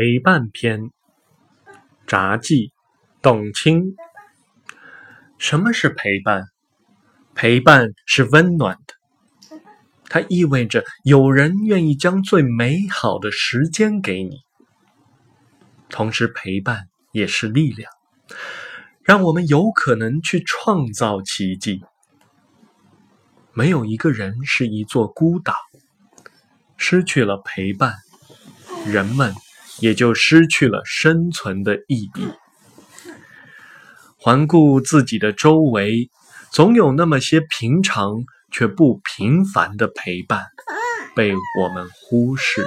陪伴篇，札记，董卿。什么是陪伴？陪伴是温暖的，它意味着有人愿意将最美好的时间给你。同时，陪伴也是力量，让我们有可能去创造奇迹。没有一个人是一座孤岛，失去了陪伴，人们。也就失去了生存的意义。环顾自己的周围，总有那么些平常却不平凡的陪伴，被我们忽视。